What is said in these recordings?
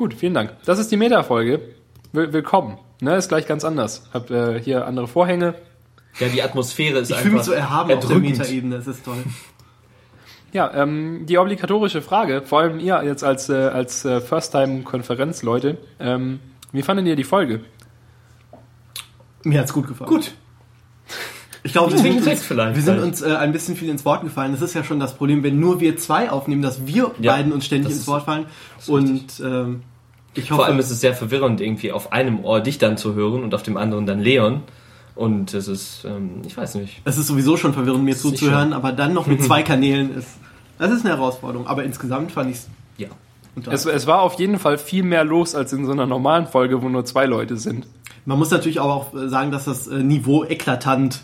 Gut, vielen Dank. Das ist die Meta-Folge. Will willkommen. Ne, ist gleich ganz anders. Hab äh, hier andere Vorhänge. Ja, die Atmosphäre ist Ich einfach fühle mich so erhaben auf der erdrückend. Metaebene, das ist toll. Ja, ähm, die obligatorische Frage, vor allem ihr jetzt als, äh, als äh, First-Time-Konferenz-Leute, ähm, wie fandet ihr die Folge? Mir hat's gut gefallen. Gut. Ich glaube, wir Deswegen sind, vielleicht. wir sind uns äh, ein bisschen viel ins Wort gefallen. Das ist ja schon das Problem, wenn nur wir zwei aufnehmen, dass wir Ja, beiden uns ständig ins Wort fallen. Und ähm, ich hoffe, Vor allem ist es sehr verwirrend, irgendwie auf einem Ohr dich dann zu hören und auf dem anderen dann Leon. Und es ist, ähm, ich weiß nicht. es ist sowieso schon verwirrend, mir zuzuhören, aber dann noch mit zwei Kanälen ist. Das ist eine Herausforderung. Aber insgesamt fand ich es Ja. Es, es war auf jeden Fall viel mehr los als in so einer normalen Folge, wo nur zwei Leute sind. Man muss natürlich aber auch sagen, dass das äh, Niveau eklatant,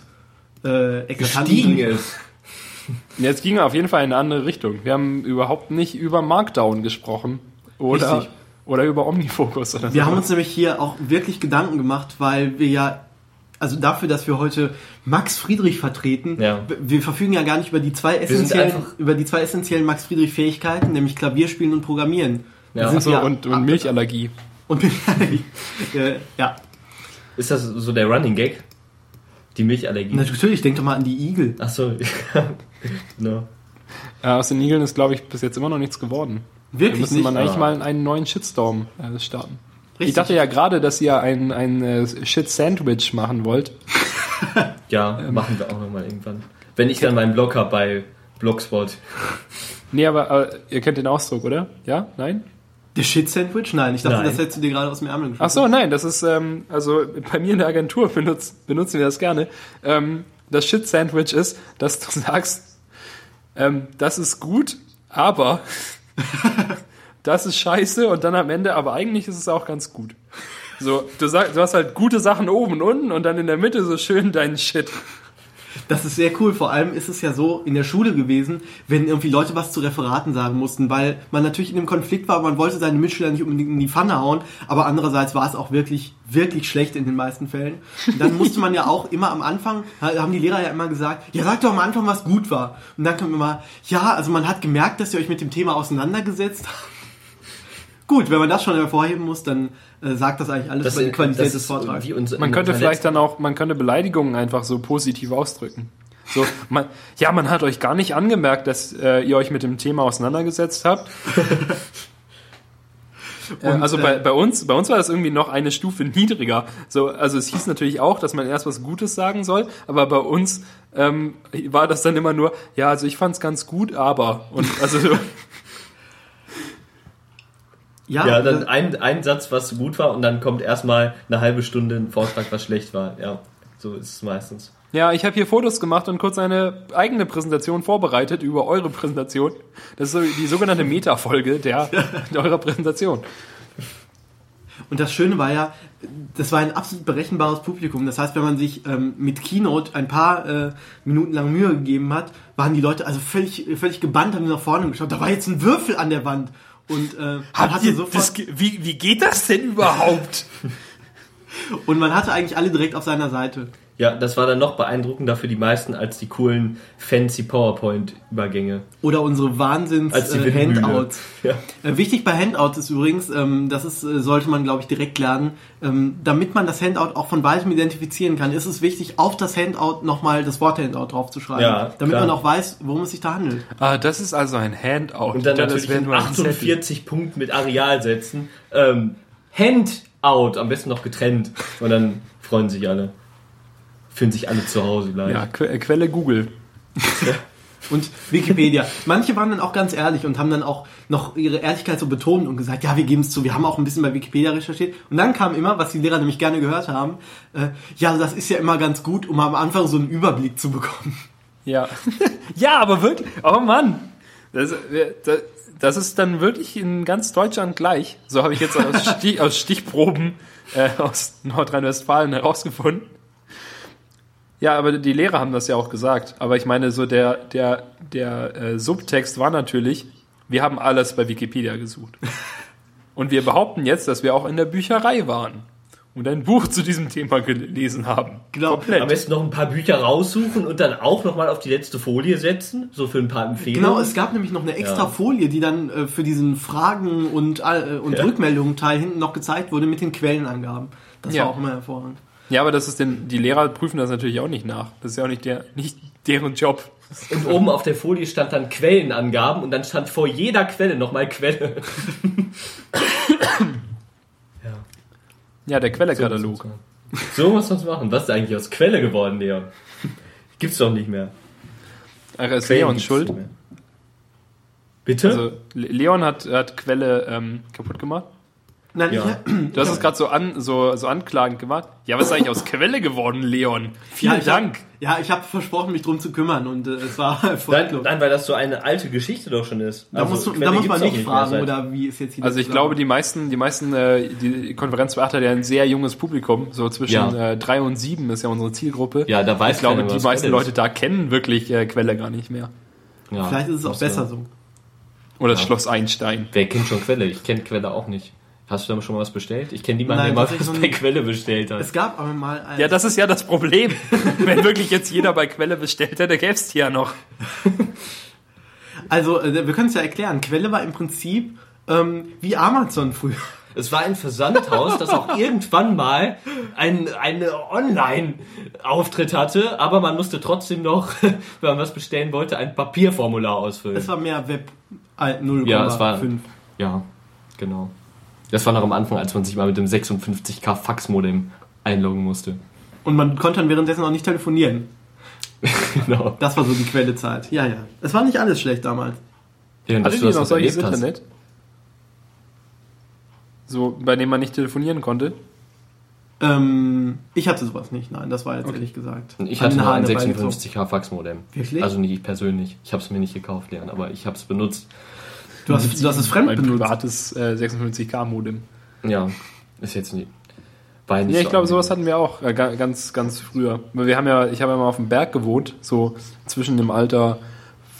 äh, Gestiegen ist. Jetzt ging er auf jeden Fall in eine andere Richtung. Wir haben überhaupt nicht über Markdown gesprochen oder, Richtig. oder über Omnifocus. Oder Wir so. haben uns nämlich hier auch wirklich Gedanken gemacht, weil wir ja, also dafür, dass wir heute Max Friedrich vertreten, Ja. wir verfügen ja gar nicht über die zwei essentiellen, über die zwei essentiellen Max Friedrich Fähigkeiten, nämlich Klavierspielen und Programmieren. Ja. Wir sind Achso, ja- und, und Milchallergie. und äh, ja, Ist das so der Running Gag? Die Milchallergie? natürlich, denk doch mal an die Igel. Achso, no. Äh, aus den Igeln ist, glaube ich, bis jetzt immer noch nichts geworden. Da Wirklich müssen nicht. man eigentlich mal einen neuen Shitstorm äh, starten. Richtig. Ich dachte ja gerade, dass ihr ein, ein äh, Shit-Sandwich machen wollt. Ja, machen wir auch nochmal irgendwann. Wenn ich dann meinen Blog habe bei Blogspot. Nee, aber äh, ihr kennt den Ausdruck, oder? Ja? Nein? Der Shit-Sandwich? Nein, ich dachte, Nein. das hättest du dir gerade aus dem Ärmel geschossen. Ach so, nein, das ist, ähm, also bei mir in der Agentur benutzt, benutzen wir das gerne. Ähm, das Shit-Sandwich ist, dass du sagst, ähm, das ist gut, aber das ist scheiße und dann am Ende, aber eigentlich ist es auch ganz gut. So, du sagst, du hast halt gute Sachen oben und unten und dann in der Mitte so schön deinen Shit. Das ist sehr cool. Vor allem ist es ja so in der Schule gewesen, wenn irgendwie Leute was zu Referaten sagen mussten, weil man natürlich in einem Konflikt war, man wollte seine Mitschüler nicht unbedingt in die Pfanne hauen, aber andererseits war es auch wirklich, wirklich schlecht in den meisten Fällen. Und dann musste man ja auch immer am Anfang, haben die Lehrer ja immer gesagt, ja sag doch am Anfang, was gut war. Und dann kommt immer, ja, also man hat gemerkt, dass ihr euch mit dem Thema auseinandergesetzt habt. Gut, wenn man das schon hervorheben muss, dann äh, sagt das eigentlich alles über die Qualität des Vortrags. Man könnte vielleicht dann auch, man könnte Beleidigungen einfach so positiv ausdrücken. So, man, ja, man hat euch gar nicht angemerkt, dass äh, ihr euch mit dem Thema auseinandergesetzt habt. Äh, Und, also äh, bei, bei uns, bei uns war das irgendwie noch eine Stufe niedriger. So, also es hieß natürlich auch, dass man erst was Gutes sagen soll, aber bei uns ähm, war das dann immer nur, ja, also ich fand's ganz gut, aber und also so, Ja, dann ein, ein Satz, was gut war, und dann kommt erstmal eine halbe Stunde ein Vortrag, was schlecht war. Ja, so ist es meistens. ja, ich habe hier Fotos gemacht und kurz eine eigene Präsentation vorbereitet über eure Präsentation. Das ist so die sogenannte Meta-Folge der, der eurer Präsentation. Und das Schöne war ja, das war ein absolut berechenbares Publikum. Das heißt, wenn man sich ähm, mit Keynote ein paar äh, Minuten lang Mühe gegeben hat, waren die Leute also völlig, völlig gebannt, haben nach vorne geschaut. Da war jetzt ein Würfel an der Wand. Und äh, man hatte sofort, wie, wie geht das denn überhaupt? und man hatte eigentlich alle direkt auf seiner Seite. Ja, das war dann noch beeindruckender für die meisten als die coolen fancy PowerPoint-Übergänge. Oder unsere Als Wahnsinns die äh. Handouts. Ja. Äh, wichtig bei Handouts ist übrigens, ähm, das ist, äh, sollte man glaube ich direkt lernen, ähm, damit man das Handout auch von weitem identifizieren kann, ist es wichtig, auf das Handout nochmal das Wort Handout draufzuschreiben, Ja, damit klar. man auch weiß, worum es sich da handelt. Ah, das ist also ein Handout. Und dann Das natürlich nur Zettel. 48 Punkten mit Areal setzen. Ähm, Handout, am besten noch getrennt. Und dann freuen sich alle. Fühlen sich alle zu Hause gleich. Ja, Que äh, Quelle Google. Und Wikipedia. Manche waren dann auch ganz ehrlich und haben dann auch noch ihre Ehrlichkeit so betont und gesagt, ja, wir geben es zu, wir haben auch ein bisschen bei Wikipedia recherchiert. Und dann kam immer, was die Lehrer nämlich gerne gehört haben, äh, ja, das ist ja immer ganz gut, um am Anfang so einen Überblick zu bekommen. Ja. ja, aber wirklich. Oh Mann. Das, äh, das, das ist dann wirklich in ganz Deutschland gleich. So habe ich jetzt aus, Stich, aus Stichproben äh, aus Nordrhein-Westfalen herausgefunden. Ja, aber die Lehrer haben das ja auch gesagt. Aber ich meine, so der, der, der äh, Subtext war natürlich, wir haben alles bei Wikipedia gesucht. Und wir behaupten jetzt, dass wir auch in der Bücherei waren. und ein Buch zu diesem Thema gelesen haben. Genau. Komplett. Am besten noch ein paar Bücher raussuchen und dann auch nochmal auf die letzte Folie setzen, so für ein paar Empfehlungen. Genau, es gab nämlich noch eine extra Ja. Folie, die dann äh, für diesen Fragen und, äh, und Ja. Rückmeldungen Teil hinten noch gezeigt wurde mit den Quellenangaben. Das Ja. war auch immer hervorragend. Ja, aber das ist denn, die Lehrer prüfen das natürlich auch nicht nach. Das ist ja auch nicht der, nicht deren Job. Und oben auf der Folie stand dann Quellenangaben und dann stand vor jeder Quelle nochmal Quelle. ja. Ja, der Quellekatalog. So muss man es machen. Was ist eigentlich aus Quelle geworden, Leon? Gibt's doch nicht mehr. Ach, ist Quellen gibt's Schuld. Bitte? Also Le- Leon hat, hat Quelle ähm, kaputt gemacht. Nein, Ja. ich, Du hast es gerade so, an, so, so anklagend gemacht. Ja, was ist eigentlich aus Quelle geworden, Leon? Vielen ja, Dank. Hab, ja, ich habe versprochen, mich drum zu kümmern und äh, es war nein, erfolglos. nein, weil das so eine alte Geschichte doch schon ist. Da, Also, musst du, da muss man nicht fragen, seit- oder wie ist jetzt hier Also ich glaube, die meisten, die meisten, äh, die Konferenz beachtet ja ein sehr junges Publikum, so zwischen Ja. äh, drei und sieben ist ja unsere Zielgruppe. Ja, da weiß ich glaube, die meisten Leute da kennen wirklich äh, Quelle gar nicht mehr. Ja, Vielleicht ist es auch besser so. Oder Ja. Schloss Einstein. Wer kennt schon Quelle? Ich kenne Quelle auch nicht. Hast du da schon mal was bestellt? Ich kenne niemanden, Nein, der mal was bei. Quelle bestellt hat. Es gab aber mal ein, Ja, das ist ja das Problem. Wenn wirklich jetzt jeder bei Quelle bestellt hätte, gäbe es die ja noch. also äh, wir können es ja erklären. Quelle war im Prinzip ähm, wie Amazon früher. Es war ein Versandhaus, das auch irgendwann mal ein, eine Online-Auftritt hatte, aber man musste trotzdem noch, wenn man was bestellen wollte, ein Papierformular ausfüllen. Es war mehr Web äh, 0,5. Ja, es war- ja, genau. Das war noch am Anfang, als man sich mal mit dem 56k Fax-Modem einloggen musste. Und man konnte dann währenddessen auch nicht telefonieren. genau. Das war so die Quellezeit. Ja, ja. Es war nicht alles schlecht damals. Ja, Hattet ihr noch solches Internet? So, bei dem man nicht telefonieren konnte? Ähm, ich hatte sowas nicht, nein, das war jetzt ehrlich gesagt. Ich hatte nur ein Haaren herbeigezogen. 56k Fax-Modem. Wirklich? Also nicht ich persönlich. Ich habe es mir nicht gekauft, Leon, aber ich habe es benutzt. Du hast, du hast es fremd Ein benutzt. privates äh, 56K-Modem. Ja, ist jetzt nicht. War nicht Ja, ich so glaube, sowas hatten wir auch äh, ga- ganz, ganz früher. Weil Wir haben ja, ich habe ja mal auf dem Berg gewohnt, so zwischen dem Alter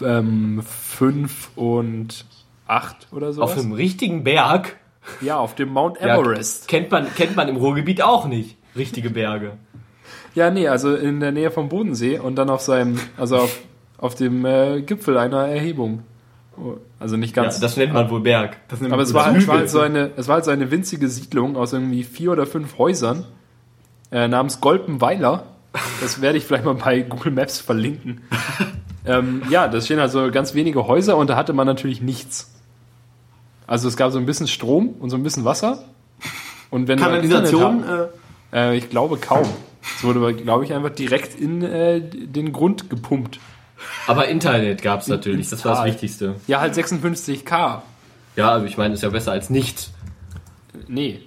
ähm, fünf und acht oder so. Auf einem richtigen Berg. Ja, auf dem Mount Ja, Everest. kennt, man, kennt man im Ruhrgebiet auch nicht. Richtige Berge. Ja, nee, also in der Nähe vom Bodensee und dann auf seinem, also auf, auf dem äh, Gipfel einer Erhebung. Also nicht Ja, ganz. das nennt man wohl Berg. Das nennt aber man es war, Hügel. es, war halt so eine, es war halt so eine winzige Siedlung aus irgendwie vier oder fünf Häusern äh, namens Golpenweiler. Das werde ich vielleicht mal bei Google Maps verlinken. ähm, ja, da stehen also ganz wenige Häuser und da hatte man natürlich nichts. Also es gab so ein bisschen Strom und so ein bisschen Wasser. Und wenn du Kanalisation, Internet äh, äh, ich glaube kaum. Es wurde, glaube ich, einfach direkt in äh, den Grund gepumpt. Aber Internet gab es natürlich. Das war das. Wichtigste. Ja, halt 56k. Ja, also ich meine, ist ja besser als nichts. Nee.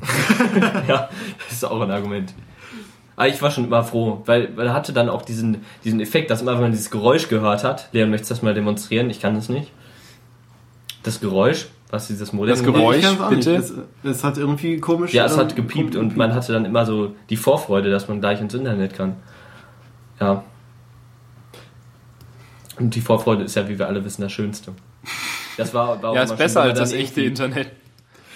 Ja, das ist auch ein Argument. Aber ich war schon immer froh, weil, weil er hatte dann auch diesen, diesen Effekt, dass immer, wenn man dieses Geräusch gehört hat, Leon, möchtest du das mal demonstrieren? Ich kann das nicht. Das Geräusch, was dieses Modem Das Geräusch? bitte? Es, es hat irgendwie komisch. Ja, es hat gepiept und man hatte dann immer so die Vorfreude, dass man gleich ins Internet kann. Ja. Und die Vorfreude ist ja, wie wir alle wissen, das Schönste. Das war, war auch Ja, ist besser als das echte Internet.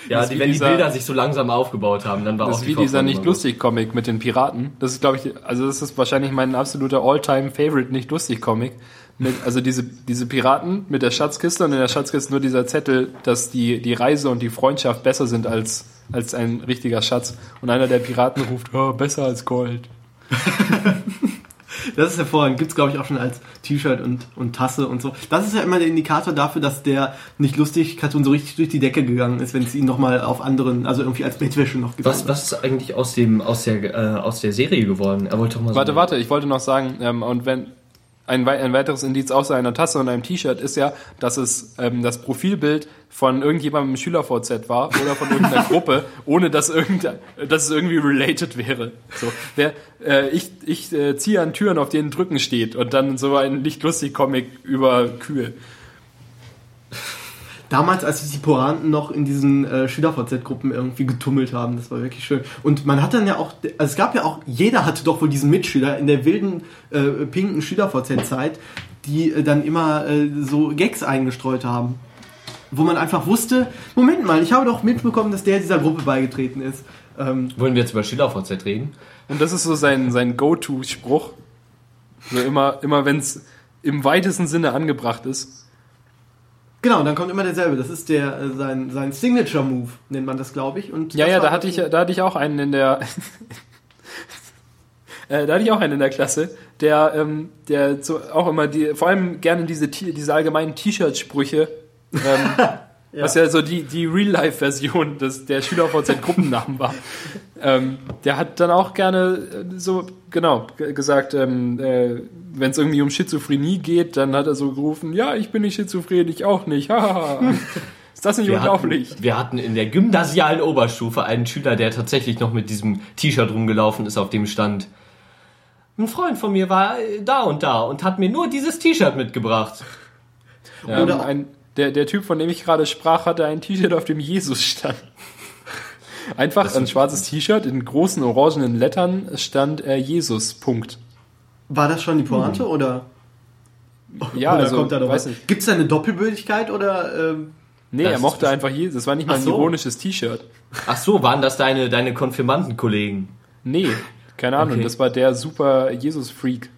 Ja, die, wenn die dieser- Bilder sich so langsam aufgebaut haben, dann war Das auch ist die wie dieser nicht lustig Comic mit den Piraten. Das ist, glaube ich, also das ist wahrscheinlich mein absoluter All-Time Favorite nicht lustig Comic. Mit, also diese, diese Piraten mit der Schatzkiste und in der Schatzkiste nur dieser Zettel, dass die, die Reise und die Freundschaft besser sind als, als ein richtiger Schatz. Und einer der Piraten ruft, oh, besser als Gold. Das ist hervorragend. Gibt's glaube ich, auch schon als T-Shirt und, und Tasse und so. Das ist ja immer der Indikator dafür, dass der nicht lustig Cartoon so richtig durch die Decke gegangen ist, wenn es ihn nochmal auf anderen, also irgendwie als Bettwäsche noch gibt. Was, was ist eigentlich aus, dem, aus, der, äh, aus der Serie geworden? Er wollte doch mal so Warte, warte, ich wollte noch sagen, ähm, und wenn ein, ein weiteres Indiz außer einer Tasse und einem T-Shirt ist ja, dass es ähm, das Profilbild von irgendjemandem im Schüler-VZ war oder von irgendeiner Gruppe, ohne dass, dass es irgendwie related wäre. So, wer, äh, ich ich äh, ziehe an Türen, auf denen Drücken steht und dann so ein nicht lustig Comic über Kühe. Damals, als sich die Poranten noch in diesen äh, Schüler-VZ-Gruppen irgendwie getummelt haben, das war wirklich schön. Und man hat dann ja auch, also es gab ja auch, jeder hatte doch wohl diesen Mitschüler in der wilden, äh, pinken Schüler-VZ-Zeit, die äh, dann immer äh, so Gags eingestreut haben. wo man einfach wusste, Moment mal, ich habe doch mitbekommen, dass der dieser Gruppe beigetreten ist. Ähm, Wollen wir jetzt über SchülerVZ reden? Und das ist so sein, sein Go-To-Spruch. So immer, immer wenn es im weitesten Sinne angebracht ist. Genau, dann kommt immer derselbe. Das ist der äh, sein, sein Signature-Move, nennt man das, glaube ich. Und Ja, ja, da hatte ich, da hatte ich auch einen in der, äh, da hatte ich auch einen in der Klasse, der, ähm, der so auch immer die, vor allem gerne diese, diese allgemeinen T-Shirt-Sprüche, ähm, was ja so die, die Real-Life-Version des, der SchülerVZ-Gruppennamen war. ähm, der hat dann auch gerne äh, so, genau, gesagt, ähm, äh, wenn es irgendwie um Schizophrenie geht, dann hat er so gerufen, ja, ich bin nicht schizophren, ich auch nicht, haha. Ist das nicht Wir unglaublich? hatten, wir hatten in der gymnasialen Oberstufe einen Schüler, der tatsächlich noch mit diesem T-Shirt rumgelaufen ist, auf dem stand, ein Freund von mir war äh, da und da und hat mir nur dieses T-Shirt mitgebracht. Ja, Oder- ein, der, der Typ, von dem ich gerade sprach, hatte ein T-Shirt, auf dem Jesus stand. Einfach ein schwarzes T-Shirt in großen orangenen Lettern stand äh, Jesus. Punkt. War das schon die Pointe oder, Ja, oder also, kommt da noch weiß was? nicht. Gibt es da eine Doppelbödigkeit oder ähm, Nee, Das er mochte einfach Jesus. Das war nicht mal ein so. ironisches T-Shirt. Ach so, waren das deine, deine Konfirmandenkollegen? Nee, keine Ahnung. Okay. Das war der super Jesus-Freak.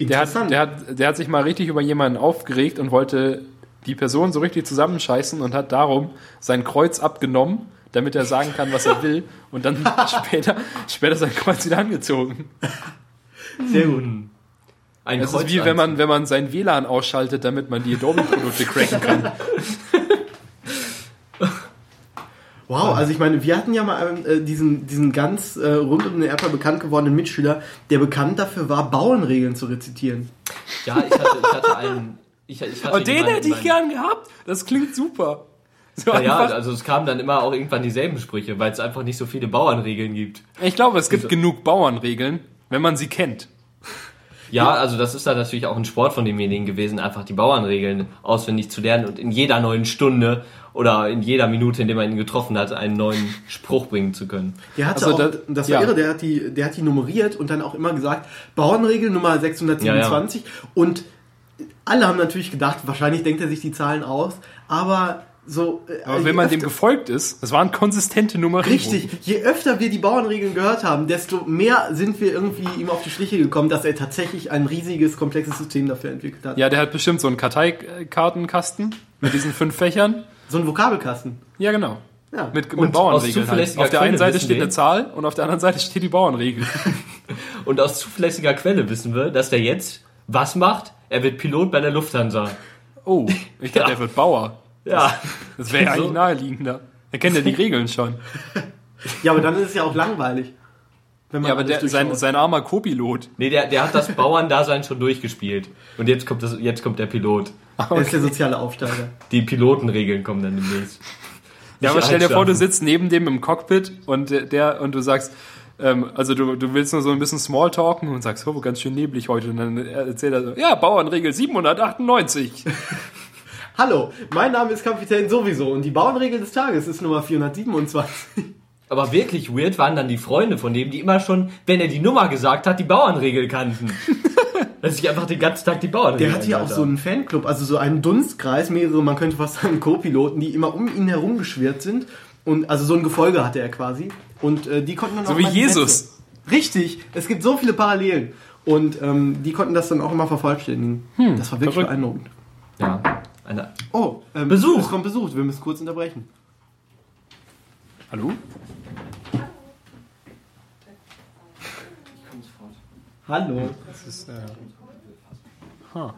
Der hat, der, hat, der hat sich mal richtig über jemanden aufgeregt und wollte die Person so richtig zusammenscheißen und hat darum sein Kreuz abgenommen, damit er sagen kann, was er will, und dann später, später sein Kreuz wieder angezogen. Sehr gut. Ein Es ist wie wenn man, wenn man sein WLAN ausschaltet, damit man die Adobe-Produkte cracken kann. Wow, also ich meine, wir hatten ja mal äh, diesen, diesen ganz äh, rund um den Erdball bekannt gewordenen Mitschüler, der bekannt dafür war, Bauernregeln zu rezitieren. Ja, ich hatte, ich hatte einen. Ich, ich hatte Und den jemanden hätte ich gern gehabt. Das klingt super. So Ja, also es kamen dann immer auch irgendwann dieselben Sprüche, weil es einfach nicht so viele Bauernregeln gibt. ich glaube, es gibt Wieso? genug Bauernregeln, wenn man sie kennt. Ja, also das ist dann natürlich auch ein Sport von demjenigen gewesen, einfach die Bauernregeln auswendig zu lernen und in jeder neuen Stunde oder in jeder Minute, in der man ihn getroffen hat, einen neuen Spruch bringen zu können. Der hatte Also auch, da- das war ja. irre, der hat, die, der hat die nummeriert und dann auch immer gesagt, Bauernregel Nummer 627 und alle haben natürlich gedacht, wahrscheinlich denkt er sich die Zahlen aus, aber so... äh, Aber wenn man dem öfter- gefolgt ist, das waren konsistente Nummerierungen. Richtig, je öfter wir die Bauernregeln gehört haben, desto mehr sind wir irgendwie ihm auf die Schliche gekommen, dass er tatsächlich ein riesiges, komplexes System dafür entwickelt hat. Ja, der hat bestimmt so einen Karteikartenkasten mit diesen fünf Fächern. So ein Vokabelkasten. Ja, genau. Ja. Mit, mit Bauernregeln. Halt. Auf der einen Seite steht wir- eine Zahl und auf der anderen Seite steht die Bauernregel. Und aus zuverlässiger Quelle wissen wir, dass der jetzt was macht? Er wird Pilot bei der Lufthansa. Oh, ich dachte, Ja. er wird Bauer. Ja. Das wäre ja So. eigentlich naheliegender. Er kennt ja die Regeln schon. ja, aber dann ist es ja auch langweilig. Wenn man Ja, aber der, sein, sein armer Co-Pilot. Nee, der, der hat das Bauerndasein schon durchgespielt. Und jetzt kommt, das, jetzt kommt der Pilot. Er ist der soziale Aufsteiger. Die Pilotenregeln kommen dann demnächst. Ja, aber stell dir vor, du sitzt neben dem im Cockpit und der- der und du sagst, ähm, also du, du willst nur so ein bisschen Smalltalken und sagst, oh, ganz schön neblig heute. Und dann erzählt er so, ja, Bauernregel 798. Hallo, mein Name ist Kapitän sowieso und die Bauernregel des Tages ist Nummer 427. Aber wirklich weird waren dann die Freunde von dem, die immer schon, wenn er die Nummer gesagt hat, die Bauernregel kannten. Dass ich einfach den ganzen Tag die Bauernregel Der hat hier auch so einen Fanclub, also so einen Dunstkreis, mehrere, man könnte fast sagen, Co-Piloten, die immer um ihn herum geschwirrt sind. Und also so ein Gefolge hatte er quasi. Und äh, die konnten dann So auch wie mal die Jesus. Sätze- Richtig, es gibt so viele Parallelen. Und ähm, die konnten das dann auch immer vervollständigen. das war wirklich verrückt. beeindruckend. Ja. Eine, Oh, ähm, Besuch. Es kommt Besuch, wir müssen kurz unterbrechen. Hallo? Hallo. Das ist, äh, huh.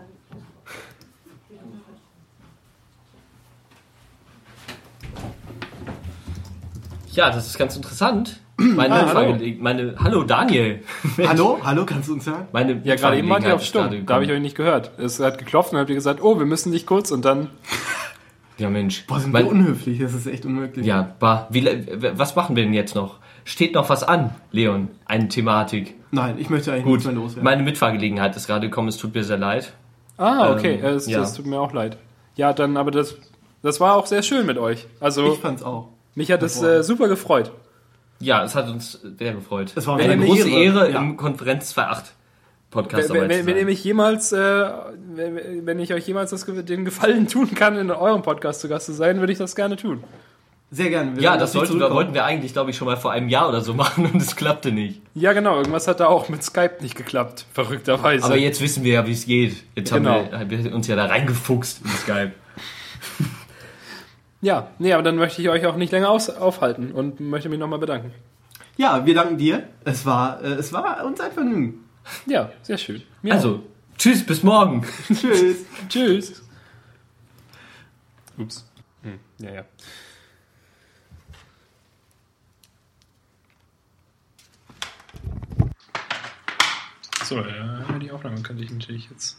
ja, das ist ganz interessant. Meine, Ah, hallo. Mitfahrgele- meine, hallo Daniel. Hallo, hallo, kannst du uns hören? Meine Ja, gerade eben wart ihr Mitfahrgelegenheit auf Stumm. Da habe ich euch nicht gehört. Es hat geklopft und habt ihr gesagt, oh, wir müssen dich kurz und dann. Ja, Mensch. Boah, sind wir unhöflich, das ist echt unmöglich. Ja, bah, wie, was machen wir denn jetzt noch? Steht noch was an, Leon? Eine Thematik. Nein, ich möchte eigentlich Gut, nichts mehr loswerden. meine Mitfahrgelegenheit ist gerade gekommen, es tut mir sehr leid. Ah, okay. Ähm, es, ja. Das tut mir auch leid. Ja, dann, aber das, das war auch sehr schön mit euch. Also, ich fand's auch. mich hat es äh, super gefreut. Ja, es hat uns sehr gefreut. Es war eine eine große Ehre. Ehre Ja. im Konferenz 2.8. Podcast wenn, wenn, wenn ihr mich jemals, äh, wenn, wenn ich euch jemals das, den Gefallen tun kann, in eurem Podcast zu Gast zu sein, würde ich das gerne tun. Sehr gerne. Wir Ja, das dich wollten wir, eigentlich, glaube ich, schon mal vor einem Jahr oder so machen und es klappte nicht. Ja, genau. Irgendwas hat da auch mit Skype nicht geklappt. Verrückterweise. Aber jetzt wissen wir ja, wie es geht. Jetzt Genau. haben, wir, haben wir uns ja da reingefuchst in Skype. Ja, nee, aber dann möchte ich euch auch nicht länger aus, aufhalten und möchte mich nochmal bedanken. Ja, wir danken dir. Es war, äh, es war uns ein Vergnügen. Ja, sehr schön. Mir Also, tschüss, bis morgen. Tschüss. auch. tschüss. Ups. Hm, ja, ja. So, ja, die Aufnahme könnte ich natürlich jetzt